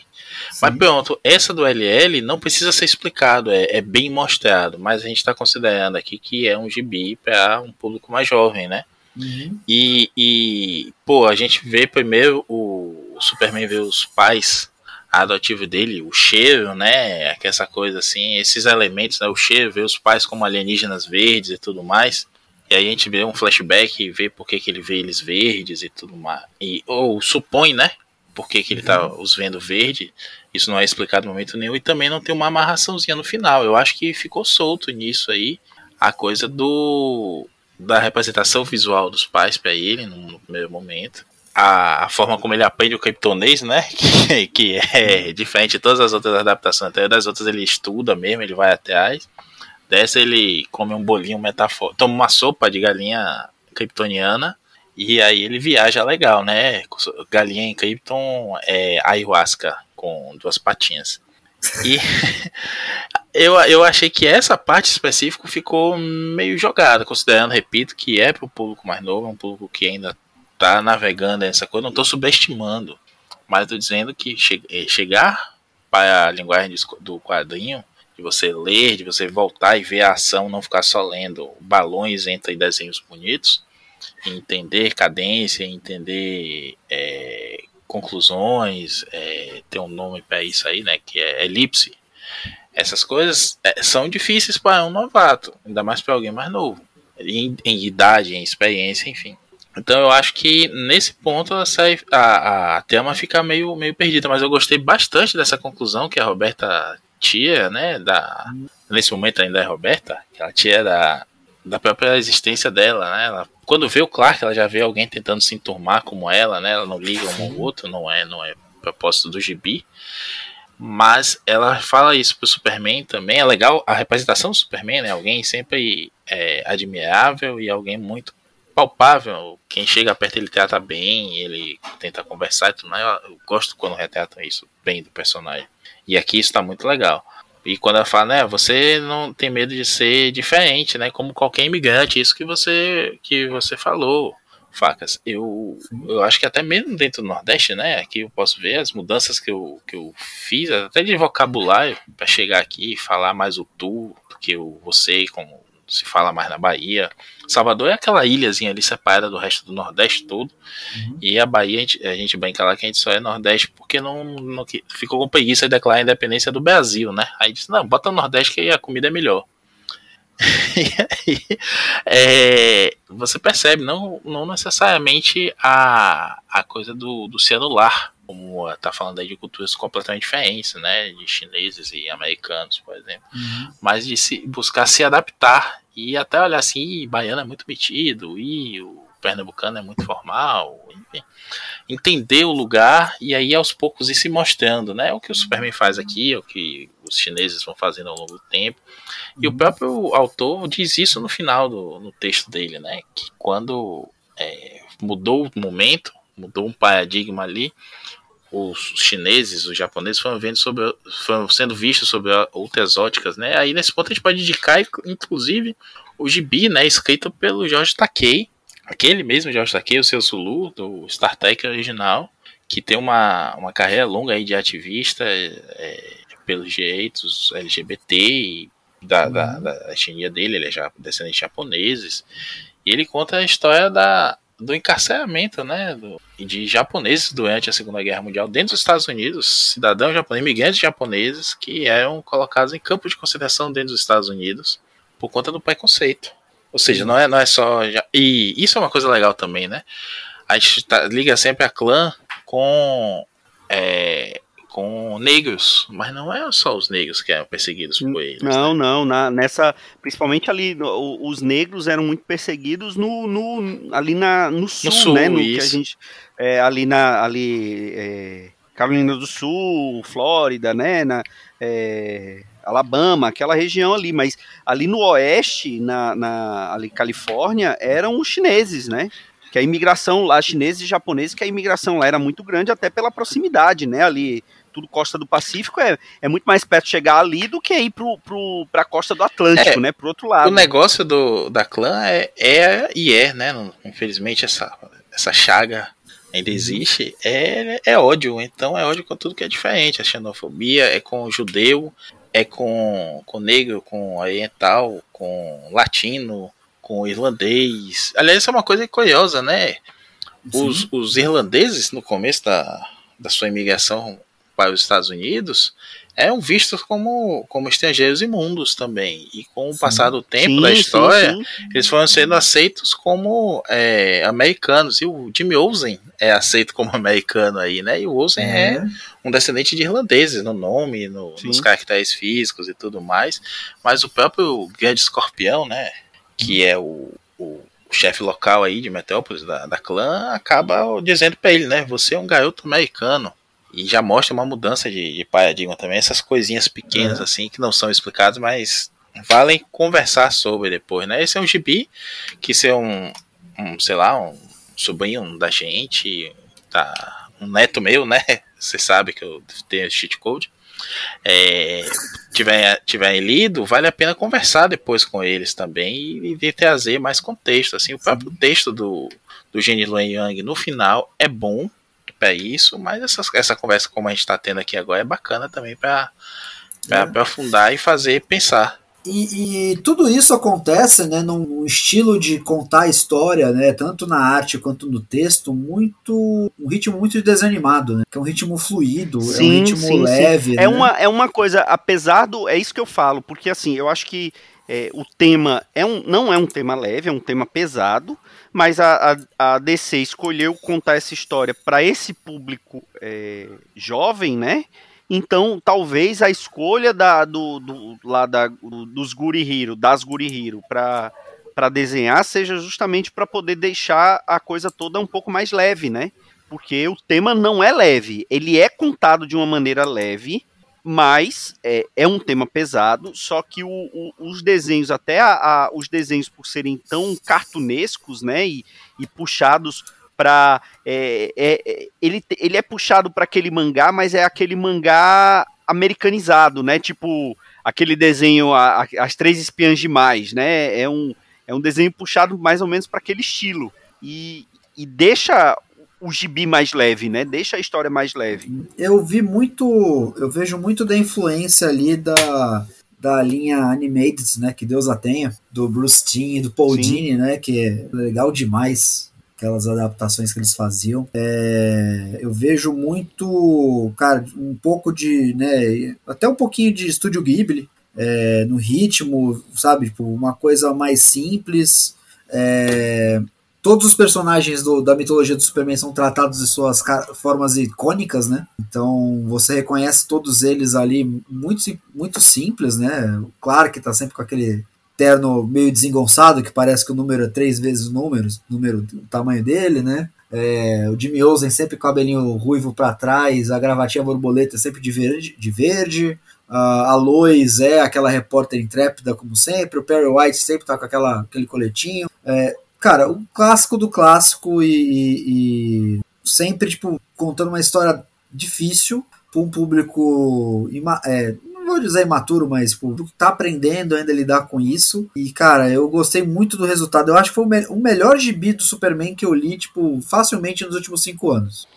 mas pronto, essa do LL não precisa ser explicado, é, é bem mostrado, mas a gente está considerando aqui que é um gibi para um público mais jovem, né? Uhum. E, e, pô, a gente vê primeiro o, Superman vê os pais adotivos dele, o cheiro, né? Essa coisa assim, esses elementos, né? O cheiro, vê os pais como alienígenas verdes e tudo mais. E aí a gente vê um flashback e vê por que, que ele vê eles verdes e tudo mais. E, ou supõe, né? Por que, que ele tá uhum. os vendo verde. Isso não é explicado no momento nenhum. E também não tem uma amarraçãozinha no final. Eu acho que ficou solto nisso aí. A coisa do da representação visual dos pais para ele no, no, primeiro momento. A, a, forma como ele aprende o criptonês, né? Que, que é diferente de todas as outras adaptações. Até das outras ele estuda mesmo, ele vai atrás. Dessa ele come um bolinho metafórico, toma uma sopa de galinha kryptoniana e aí ele viaja legal, né? Galinha em Krypton é ayahuasca com duas patinhas. E eu, eu achei que essa parte específica ficou meio jogada, considerando, repito, que é para o público mais novo, é um público que ainda está navegando nessa coisa. Não estou subestimando, mas estou dizendo que che eh, chegar para a linguagem do quadrinho, de você ler, de você voltar e ver a ação, não ficar só lendo balões entre desenhos bonitos, entender cadência, entender é, conclusões, é, um nome para isso aí, né, que é elipse. Essas coisas é, são difíceis para um novato, ainda mais para alguém mais novo, em, em, idade, em experiência, enfim. Então eu acho que nesse ponto a, a, a tema fica meio, meio perdida, mas eu gostei bastante dessa conclusão que a Roberta tia, né, da, nesse momento ainda é Roberta, que ela tia da, da própria existência dela, né? Ela, quando vê o Clark, ela já vê alguém tentando se enturmar como ela, né? Ela não liga um ao outro, não é, não é propósito do gibi. Mas ela fala isso pro Superman também. É legal a representação do Superman, né? Alguém sempre é, admirável e alguém muito palpável. Quem chega perto ele trata bem, ele tenta conversar e tudo mais. Eu gosto quando retratam isso bem do personagem. E aqui isso tá muito legal. E quando ela fala, né, você não tem medo de ser diferente, né, como qualquer imigrante, isso que você que você falou, Facas. Eu, eu acho que até mesmo dentro do Nordeste, né, aqui eu posso ver as mudanças que eu, que eu fiz, até de vocabulário, para chegar aqui e falar mais o tu do que o você, como se fala mais na Bahia. Salvador é aquela ilhazinha ali separada do resto do Nordeste todo. Uhum. E a Bahia, a gente, a gente brinca lá que a gente só é Nordeste porque não, não ficou com preguiça de declarar a independência do Brasil, né? Aí disse, não, bota no Nordeste que a comida é melhor. e aí, é, você percebe, não, não necessariamente a, a coisa do, do celular como tá falando aí de culturas completamente diferentes, né, de chineses e americanos, por exemplo, uhum. mas de se buscar se adaptar e até olhar assim, baiano é muito metido e o pernambucano é muito formal, enfim, entender o lugar e aí aos poucos ir se mostrando, né, o que o Superman faz aqui, o que os chineses vão fazendo ao longo do tempo, e o uhum. próprio autor diz isso no final do no texto dele, né, que quando é, mudou o momento, mudou um paradigma ali, os chineses, os japoneses foram vendo sobre, foram sendo vistos sobre outras óticas, né? Aí nesse ponto a gente pode indicar, inclusive, o gibi, né, escrito pelo George Takei, aquele mesmo George Takei, o seu Zulu do Star Trek original, que tem uma, uma carreira longa aí de ativista é, pelos direitos LGBT e da, uhum. da, da etnia dele, ele é já descendente de japoneses. E ele conta a história da, do encarceramento né, do, de japoneses durante a Segunda Guerra Mundial dentro dos Estados Unidos, cidadãos japoneses, imigrantes japoneses que eram colocados em campo de concentração dentro dos Estados Unidos por conta do preconceito. Ou seja, não é, não é só. E isso é uma coisa legal também, né? a gente tá, liga sempre a clã com é, com negros, mas não é só os negros que eram perseguidos por eles. Não, né? não, na, nessa, principalmente ali, no, os negros eram muito perseguidos no, no ali na, no sul, sul, né, no que a isso. gente, é, ali na, ali, é, Carolina do Sul, Flórida, né, na, é, Alabama, aquela região ali, mas ali no oeste, na, na ali Califórnia, eram os chineses, né, que a imigração lá, chineses e japoneses, que a imigração lá era muito grande até pela proximidade, né, ali tudo costa do Pacífico, é, é muito mais perto chegar ali do que ir pro, pro, pra costa do Atlântico, É, né? Pro outro lado. O negócio do, da clã é, é e é, né? Infelizmente essa, essa chaga ainda existe. É, é ódio. Então é ódio com tudo que é diferente. A xenofobia é com o judeu, é com, com negro, com oriental, com latino, com irlandês. Aliás, isso é uma coisa curiosa, né? Os, os irlandeses, no começo da, da sua imigração para os Estados Unidos, eram vistos como, como estrangeiros imundos também. E com o Sim. passar do tempo Sim, da sim, história, sim. eles foram sendo aceitos como é, americanos. E o Jimmy Olsen é aceito como americano aí, né? E o Olsen é, É, um descendente de irlandeses no nome, no- Sim. nos caracteres físicos e tudo mais. Mas o próprio Grande Escorpião, né? Que é o, o chefe local aí de Metrópolis, da, da clã, acaba dizendo pra ele, né? Você é um garoto americano. E já mostra uma mudança de, de paradigma também, essas coisinhas pequenas É. assim que não são explicadas, mas valem conversar sobre depois, né? Esse é um gibi que ser um, um sei lá, um sobrinho da gente, tá, um neto meu, né? Você sabe que eu tenho cheat code. É, tiver, tiverem lido, vale a pena conversar depois com eles também e, e trazer mais contexto. Assim, o próprio texto do, do Gene Luen Yang no final é bom para isso, mas essa, essa conversa como a gente está tendo aqui agora é bacana também para É. aprofundar e fazer pensar. E, e tudo isso acontece né, num estilo de contar a história, né, tanto na arte quanto no texto, muito um ritmo muito desanimado, né, que é um ritmo fluido, é um Sim, ritmo sim, sim. leve. É, né? uma, é uma coisa, apesar do. É isso que eu falo, porque assim, eu acho que é, o tema é um, não é um tema leve, é um tema pesado, mas a, a, a DC escolheu contar essa história para esse público é, jovem, né? Então, talvez a escolha da, do, do, lá da, do- dos Guri Hero, das Guri Hero, para para desenhar seja justamente para poder deixar a coisa toda um pouco mais leve, né? Porque o tema não é leve, ele é contado de uma maneira leve, mas é, é um tema pesado, só que o- o- os desenhos, até a- a- os desenhos por serem tão cartunescos, né, e, e puxados para ele, te- ele é puxado para aquele mangá, mas é aquele mangá americanizado, né, tipo aquele desenho a- As Três Espiãs Demais, né, é um, é um desenho puxado mais ou menos para aquele estilo, e, e deixa o gibi mais leve, né, deixa a história mais leve. Eu vi muito, eu vejo muito da influência ali da, da linha Animated, né, que Deus a tenha, do Bruce Timm e do Paul Sim. Dini, né, que é legal demais aquelas adaptações que eles faziam. É, eu vejo muito, cara, um pouco de, né, até um pouquinho de Estúdio Ghibli é, no ritmo, sabe, tipo, uma coisa mais simples. É, todos os personagens do- da mitologia do Superman são tratados de suas formas icônicas, né? Então você reconhece todos eles ali muito, muito simples, né? O Clark tá sempre com aquele terno meio desengonçado, que parece que o número é três vezes o número, número o tamanho dele, né? É, o Jimmy Olsen sempre com o cabelinho ruivo para trás, a gravatinha borboleta sempre de verde, de verde. a a Lois é aquela repórter intrépida, como sempre. O Perry White sempre tá com aquela, aquele coletinho. É, cara, o clássico do clássico e, e- e sempre, tipo, contando uma história difícil para um público, é, não vou dizer imaturo, mas tipo, que tá aprendendo ainda a lidar com isso. E, cara, eu gostei muito do resultado. Eu acho que foi o, me- o melhor gibi do Superman que eu li, tipo, facilmente nos últimos cinco anos.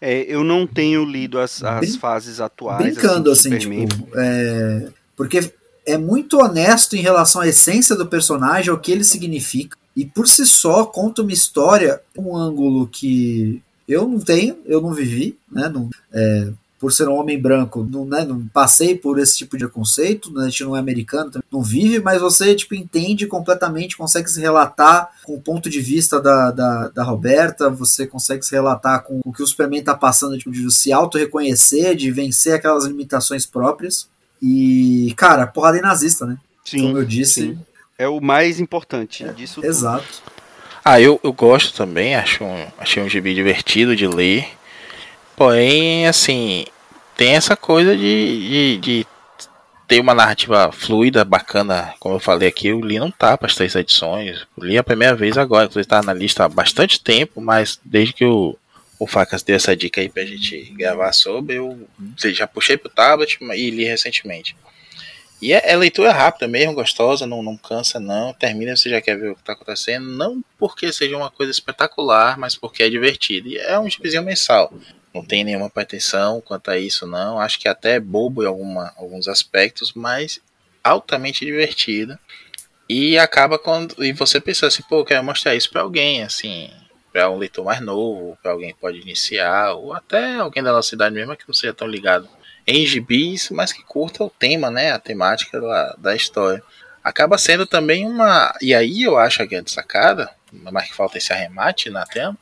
É, eu não tenho lido as, as Brin- fases atuais. Brincando, do assim, Superman. tipo, é, porque é muito honesto em relação à essência do personagem, ao que ele significa. E por si só conta uma história, um ângulo que eu não tenho, eu não vivi, né? Não, é, por ser um homem branco, não, né, não passei por esse tipo de preconceito, né, a gente não é americano, não vive, mas você tipo, entende completamente, consegue se relatar com o ponto de vista da, da, da Roberta, você consegue se relatar com o que o Superman está passando, tipo, de se auto-reconhecer, de vencer aquelas limitações próprias. E, cara, porrada em nazista, né? Sim, Como eu disse. sim. É o mais importante disso tudo. Exato. Ah, eu, eu gosto também, acho um, achei um gibi divertido de ler. Porém, assim, tem essa coisa de, de, de ter uma narrativa fluida, bacana, como eu falei aqui, eu li não tá para as três edições. Eu li a primeira vez agora, inclusive está na lista há bastante tempo, mas desde que o, o Facas deu essa dica aí pra gente gravar sobre, eu já puxei pro tablet e li recentemente. E é, é leitura rápida mesmo, gostosa, não, não cansa não. Termina, você já quer ver o que está acontecendo. Não porque seja uma coisa espetacular, mas porque é divertido. E é um gibizinho mensal. Não tem nenhuma pretensão quanto a isso, não. Acho que até é bobo em alguma, alguns aspectos, mas altamente divertido. E acaba quando. E você pensa assim, pô, eu quero mostrar isso para alguém, assim. Para um leitor mais novo, para alguém que pode iniciar, ou até alguém da nossa idade mesmo que não seja tão ligado em gibis, mas que curta o tema, né, a temática da, da história. Acaba sendo também uma. E aí eu acho que é de sacada, mas que falta esse arremate na tela,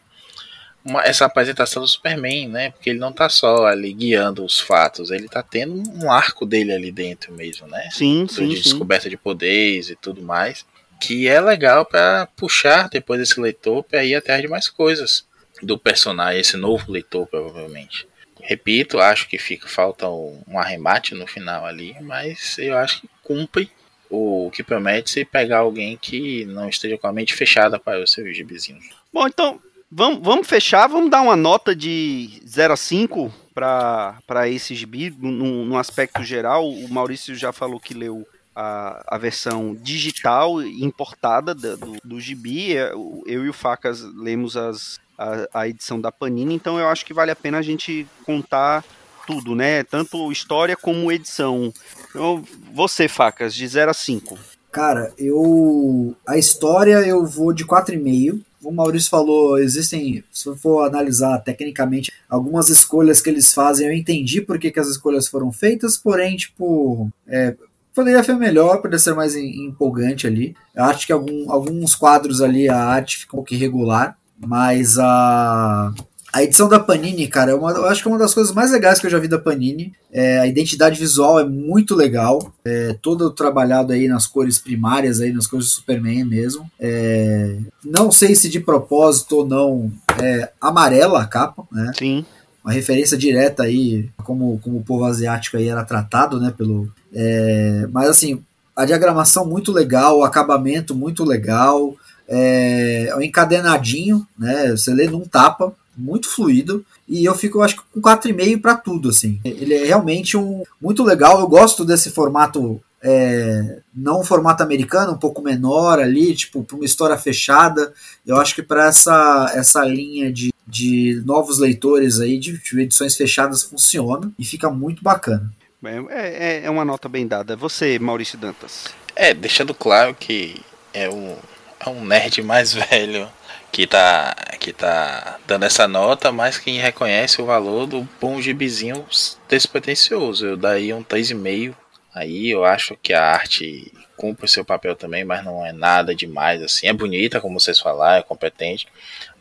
uma, essa apresentação do Superman, né? Porque ele não tá só ali guiando os fatos, ele tá tendo um arco dele ali dentro mesmo, né? Sim, de sim, sim. descoberta de poderes e tudo mais. Que é legal para puxar depois desse leitor para ir atrás de mais coisas do personagem, esse novo leitor, provavelmente. Repito, acho que fica falta um, um arremate no final ali, mas eu acho que cumpre o que promete se pegar alguém que não esteja com a mente fechada para os seus gibizinhos. Bom, então, vamos, vamos fechar, vamos dar uma nota de 0 a 5 para esse gibi, num, num aspecto geral. O Maurício já falou que leu a, a versão digital importada da- do, do gibi. É, Eu e o Facas lemos as, a, a edição da Panini, então eu acho que vale a pena a gente contar tudo, né? Tanto história como edição. Então, você, Facas, de 0 a 5. Cara, eu. A história eu vou de 4,5. O Maurício falou, existem, se eu for analisar tecnicamente, algumas escolhas que eles fazem, eu entendi por que, que as escolhas foram feitas, porém, tipo, é, poderia ser melhor, poderia ser mais em- empolgante ali. Eu acho que algum, alguns quadros ali a arte ficou um pouco irregular, mas a. A edição da Panini, cara, é uma, eu acho que é uma das coisas mais legais que eu já vi da Panini. É, a identidade visual é muito legal é, todo trabalhado aí nas cores primárias, aí nas cores do Superman mesmo. É, não sei se de propósito ou não, é amarela a capa, né? Sim. Uma referência direta aí, como, como o povo asiático aí era tratado, né? Pelo, é, mas assim, a diagramação muito legal, o acabamento muito legal, é, é um encadenadinho, né? Você lê num tapa, muito fluido. E eu fico, acho que com 4,5 para tudo, assim. Ele é realmente um muito legal. Eu gosto desse formato, é, não um formato americano, um pouco menor ali, tipo, para uma história fechada. Eu acho que para essa, essa linha de, de novos leitores aí, de, de edições fechadas, funciona e fica muito bacana. É, é, é uma nota bem dada. Você, Maurício Dantas. É, deixando claro que é um, é um nerd mais velho que tá, que tá dando essa nota, mas que reconhece o valor do bom gibizinho despretensioso. Eu daí um 3,5. Aí eu acho que a arte cumpre o seu papel também, mas não é nada demais assim. É bonita, como vocês falaram, é competente,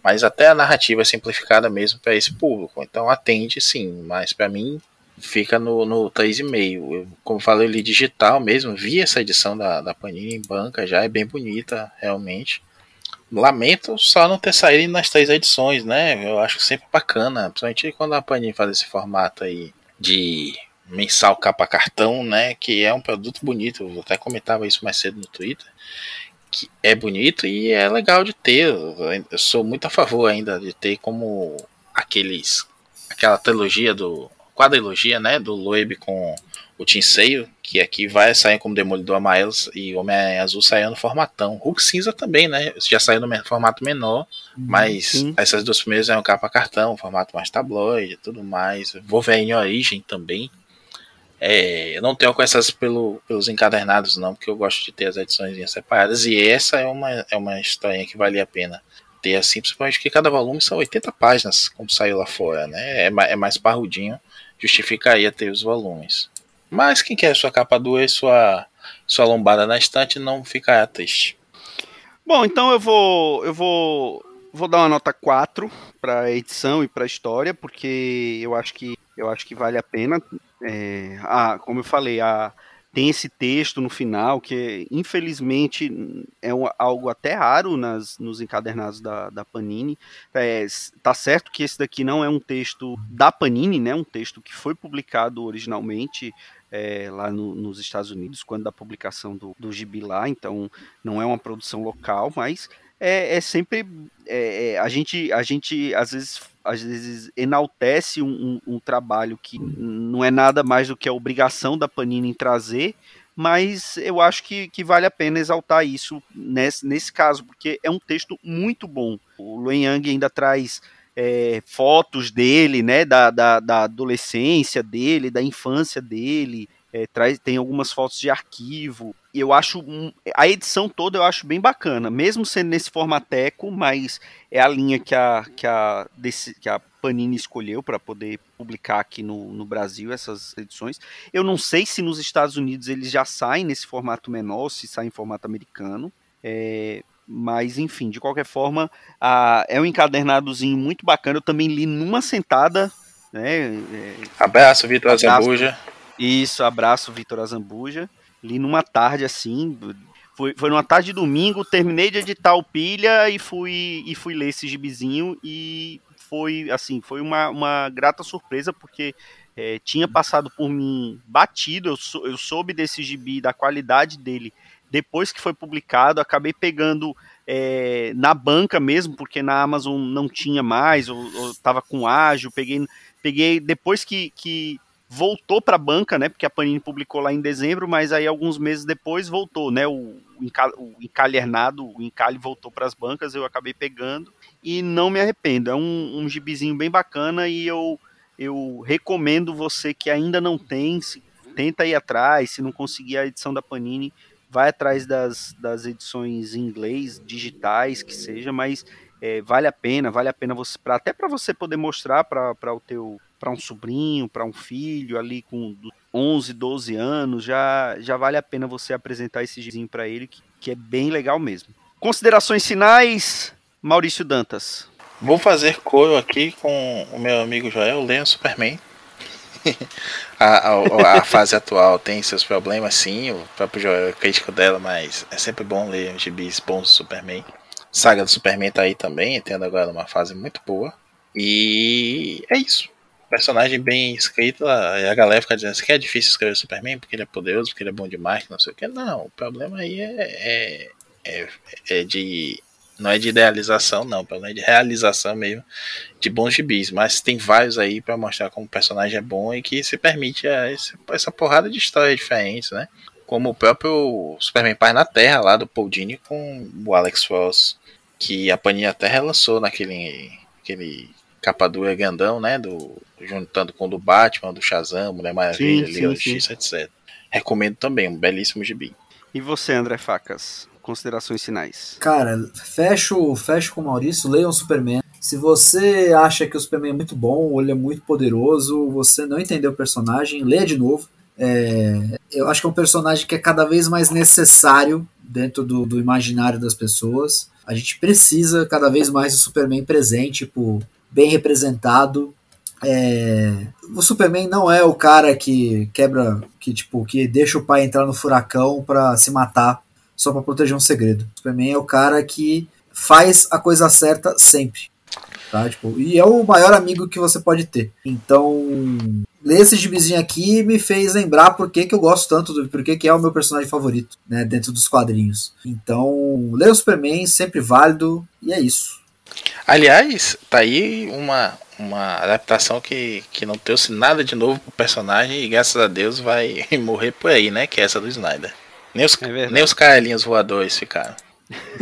mas até a narrativa é simplificada mesmo para esse público. Então atende sim, mas para mim fica no, no 3,5. Eu, como falei, eu li digital mesmo, vi essa edição da, da Panini em banca já, é bem bonita, realmente. Lamento só não ter saído nas três edições, né? Eu acho sempre bacana, principalmente quando a Panini faz esse formato aí de mensal capa cartão, né? Que é um produto bonito. Eu até comentava isso mais cedo no Twitter. Que é bonito e é legal de ter. Eu sou muito a favor ainda de ter como aqueles. aquela trilogia do. Quadrilogia, né? Do Loeb com o Tinseio, que aqui vai sair como Demolidor Amarelo e Homem Azul saindo no formatão. Hulk Cinza também, né? Já saiu no formato menor, mas Sim. essas duas primeiras eram capa cartão, formato mais tabloide e tudo mais. Wolverine Origem também. É, eu não tenho com essas pelo, pelos encadernados, não, porque eu gosto de ter as edições separadas. E essa é uma, é uma historinha que vale a pena ter assim, principalmente que cada volume são 80 páginas, como saiu lá fora, né? É, é mais parrudinho. Justificaria ter os volumes. Mas quem quer sua capa dura e sua, sua lombada na estante não ficará triste. Bom, então eu vou eu vou vou dar uma nota 4 para edição e para história, porque eu acho que eu acho que vale a pena. É, como eu falei, a tem esse texto no final que infelizmente é um, algo até raro nas, nos encadernados da, da Panini. É, tá certo que esse daqui não é um texto da Panini, né? Um texto que foi publicado originalmente é, lá no, nos Estados Unidos, quando da publicação do, do Gibi lá, então não é uma produção local, mas é, é sempre é, é, a gente a gente às vezes às vezes enaltece um, um, um, trabalho que não é nada mais do que a obrigação da Panini em trazer, mas eu acho que, que vale a pena exaltar isso nesse, nesse caso, porque é um texto muito bom. O Luen Yang ainda traz é, fotos dele, né, da, da, da, adolescência dele, da infância dele, é, traz, tem algumas fotos de arquivo. Eu acho a edição toda eu acho bem bacana, mesmo sendo nesse formateco, mas é a linha que a, que a, desse, que a Panini escolheu para poder publicar aqui no, no Brasil essas edições. Eu não sei se nos Estados Unidos eles já saem nesse formato menor, se saem em formato americano. É, mas enfim, de qualquer forma, a, é um encadernadozinho muito bacana. Eu também li numa sentada. Né, é, abraço, Vitor Azambuja. Isso, abraço, Vitor Azambuja. Li numa tarde assim. Foi, foi numa tarde de domingo, terminei de editar o pilha e fui, e fui ler esse gibizinho. E foi assim, foi uma, uma grata surpresa, porque é, tinha passado por mim batido. Eu, sou, eu soube desse gibi, da qualidade dele depois que foi publicado, acabei pegando é, na banca mesmo, porque na Amazon não tinha mais, ou, estava com ágil, peguei, peguei depois que, que voltou para a banca, né? Porque a Panini publicou lá em dezembro, mas aí alguns meses depois voltou, né? O, o encalhernado, o encalhe voltou para as bancas, eu acabei pegando e não me arrependo. É um, um gibizinho bem bacana e eu, eu recomendo você que ainda não tem, se, tenta ir atrás, se não conseguir a edição da Panini, vai atrás das, das edições em inglês, digitais, que seja, mas é, vale a pena, vale a pena você, pra, até para você poder mostrar para o teu para um sobrinho, para um filho ali com 11, 12 anos, já, já vale a pena você apresentar esse gizinho para ele, que, que é bem legal mesmo. Considerações finais, Maurício Dantas. Vou fazer coro aqui com o meu amigo Joel, Leon Superman. a, a, a, fase atual tem seus problemas, sim. O próprio Joel é crítico dela, mas é sempre bom ler os gibis bons do Superman. Saga do Superman tá aí também, tendo agora uma fase muito boa. E é isso. Personagem bem escrito, a, a galera fica dizendo que é difícil escrever Superman porque ele é poderoso, porque ele é bom demais, não sei o que. Não, o problema aí é, é, é, é de não é de idealização, não, menos de realização mesmo de bons gibis. Mas tem vários aí para mostrar como o personagem é bom e que se permite essa porrada de histórias diferentes, né? Como o próprio Superman Pai na Terra, lá do Paul Dini com o Alex Ross, que a Panini Terra lançou naquele aquele capa dura grandão, né? Do, juntando com o do Batman, do Shazam, Mulher Maravilha, Leon X, etc. Recomendo também, um belíssimo gibi. E você, André Facas? considerações finais. Cara, fecho, fecho com o Maurício, leiam Superman. Se você acha que o Superman é muito bom, ou ele é muito poderoso, você não entendeu o personagem, leia de novo. É, eu acho que é um personagem que é cada vez mais necessário dentro do, do imaginário das pessoas. A gente precisa cada vez mais do Superman presente, tipo, bem representado. É, o Superman não é o cara que quebra, que tipo, que deixa o pai entrar no furacão para se matar só para proteger um segredo. O Superman é o cara que faz a coisa certa sempre. Tá? Tipo, e é o maior amigo que você pode ter. Então, ler esse gibizinho aqui me fez lembrar por que, que eu gosto tanto do por que, que é o meu personagem favorito, né, dentro dos quadrinhos. Então, ler o Superman sempre válido e é isso. Aliás, tá aí uma, uma adaptação que, que não trouxe nada de novo pro personagem e graças a Deus vai morrer por aí, né? Que é essa do Snyder. Nem os, é nem os carelinhos voadores ficaram.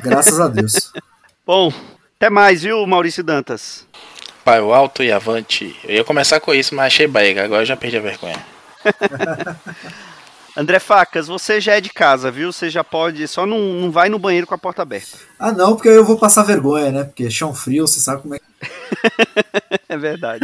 Graças a Deus. Bom, até mais, viu, Maurício Dantas? Pai, o alto e avante. Eu ia começar com isso, mas achei brega. Agora eu já perdi a vergonha. André Facas, você já é de casa, viu? Você já pode. Só não, não vai no banheiro com a porta aberta. Ah, não, porque eu vou passar vergonha, né? Porque é chão frio, você sabe como é. É verdade.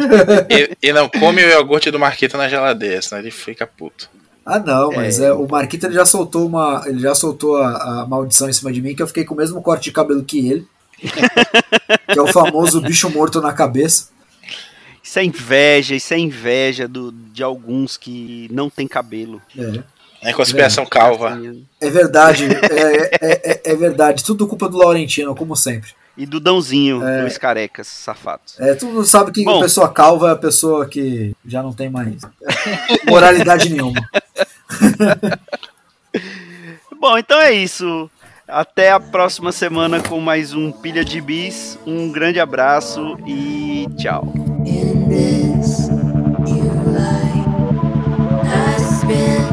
E, e não come o iogurte do Marquito na geladeira, senão ele fica puto. Ah, não, mas é. o Marquito ele já soltou uma. Ele já soltou a, a maldição em cima de mim, que eu fiquei com o mesmo corte de cabelo que ele. que é o famoso bicho morto na cabeça. Isso é inveja, isso é inveja do, de alguns que não tem cabelo. É. É conspiração calva. É verdade, é, é, é, é verdade. Tudo culpa do Laurentino, como sempre. E do Dãozinho, é. dois carecas safados. É, tu não sabe que Bom. a pessoa calva é a pessoa que já não tem mais moralidade nenhuma. Bom, então é isso. Até a próxima semana com mais um Pilha de Bis. Um grande abraço e tchau. In this you lie. I spend